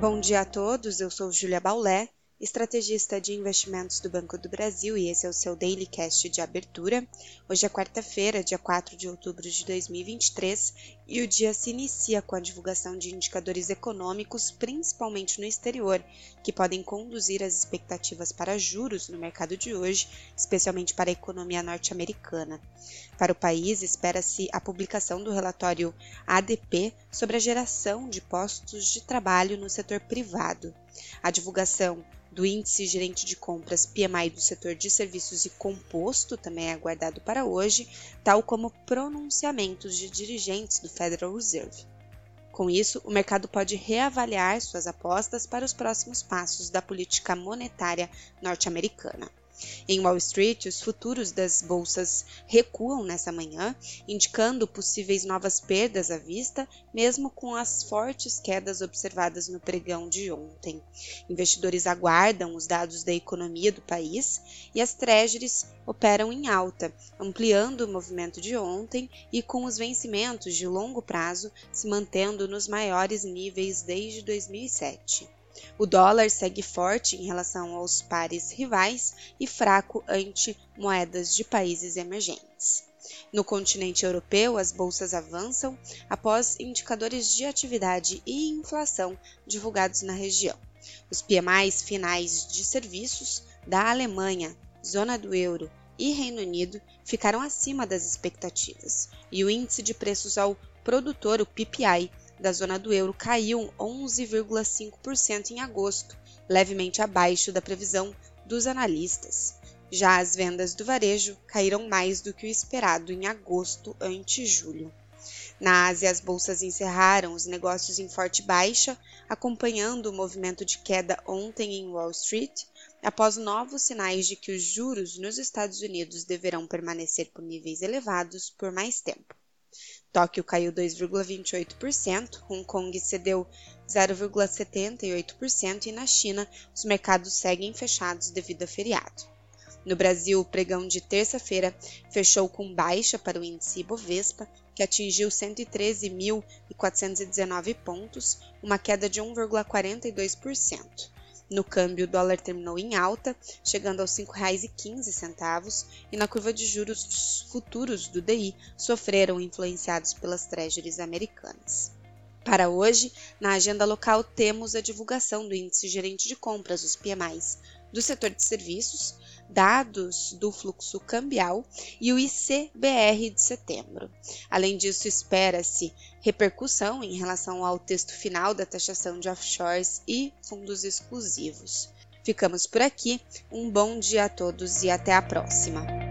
Bom dia a todos, eu sou Julia Baulé estrategista de investimentos do Banco do Brasil, e esse é o seu Daily Cast de abertura. Hoje é quarta-feira, dia 4 de outubro de 2023, e o dia se inicia com a divulgação de indicadores econômicos, principalmente no exterior, que podem conduzir as expectativas para juros no mercado de hoje, especialmente para a economia norte-americana. Para o país, espera-se a publicação do relatório ADP sobre a geração de postos de trabalho no setor privado. A divulgação do índice gerente de compras PMI do setor de serviços e composto também é aguardado para hoje, tal como pronunciamentos de dirigentes do Federal Reserve. Com isso, o mercado pode reavaliar suas apostas para os próximos passos da política monetária norte-americana. Em Wall Street, os futuros das bolsas recuam nessa manhã, indicando possíveis novas perdas à vista, mesmo com as fortes quedas observadas no pregão de ontem. Investidores aguardam os dados da economia do país e as treasuries operam em alta, ampliando o movimento de ontem e com os vencimentos de longo prazo se mantendo nos maiores níveis desde 2007. O dólar segue forte em relação aos pares rivais e fraco ante moedas de países emergentes. No continente europeu, as bolsas avançam após indicadores de atividade e inflação divulgados na região. Os PMIs finais de serviços da Alemanha, zona do euro e Reino Unido ficaram acima das expectativas, e o índice de preços ao produtor, o PPI, da zona do euro caiu 11,5% em agosto, levemente abaixo da previsão dos analistas. Já as vendas do varejo caíram mais do que o esperado em agosto ante julho. Na Ásia, as bolsas encerraram os negócios em forte baixa, acompanhando o movimento de queda ontem em Wall Street, após novos sinais de que os juros nos Estados Unidos deverão permanecer por níveis elevados por mais tempo. Tóquio caiu 2,28%, Hong Kong cedeu 0,78% e na China os mercados seguem fechados devido a feriado. No Brasil, o pregão de terça-feira fechou com baixa para o índice Ibovespa, que atingiu 113.419 pontos, uma queda de 1,42%. No câmbio, o dólar terminou em alta, chegando aos R$ 5,15, e na curva de juros futuros do DI sofreram influenciados pelas treasuries americanas. Para hoje, na agenda local, temos a divulgação do Índice Gerente de Compras, os PMIs, do setor de serviços, dados do fluxo cambial e o ICBR de setembro. Além disso, espera-se repercussão em relação ao texto final da taxação de offshores e fundos exclusivos. Ficamos por aqui, um bom dia a todos e até a próxima!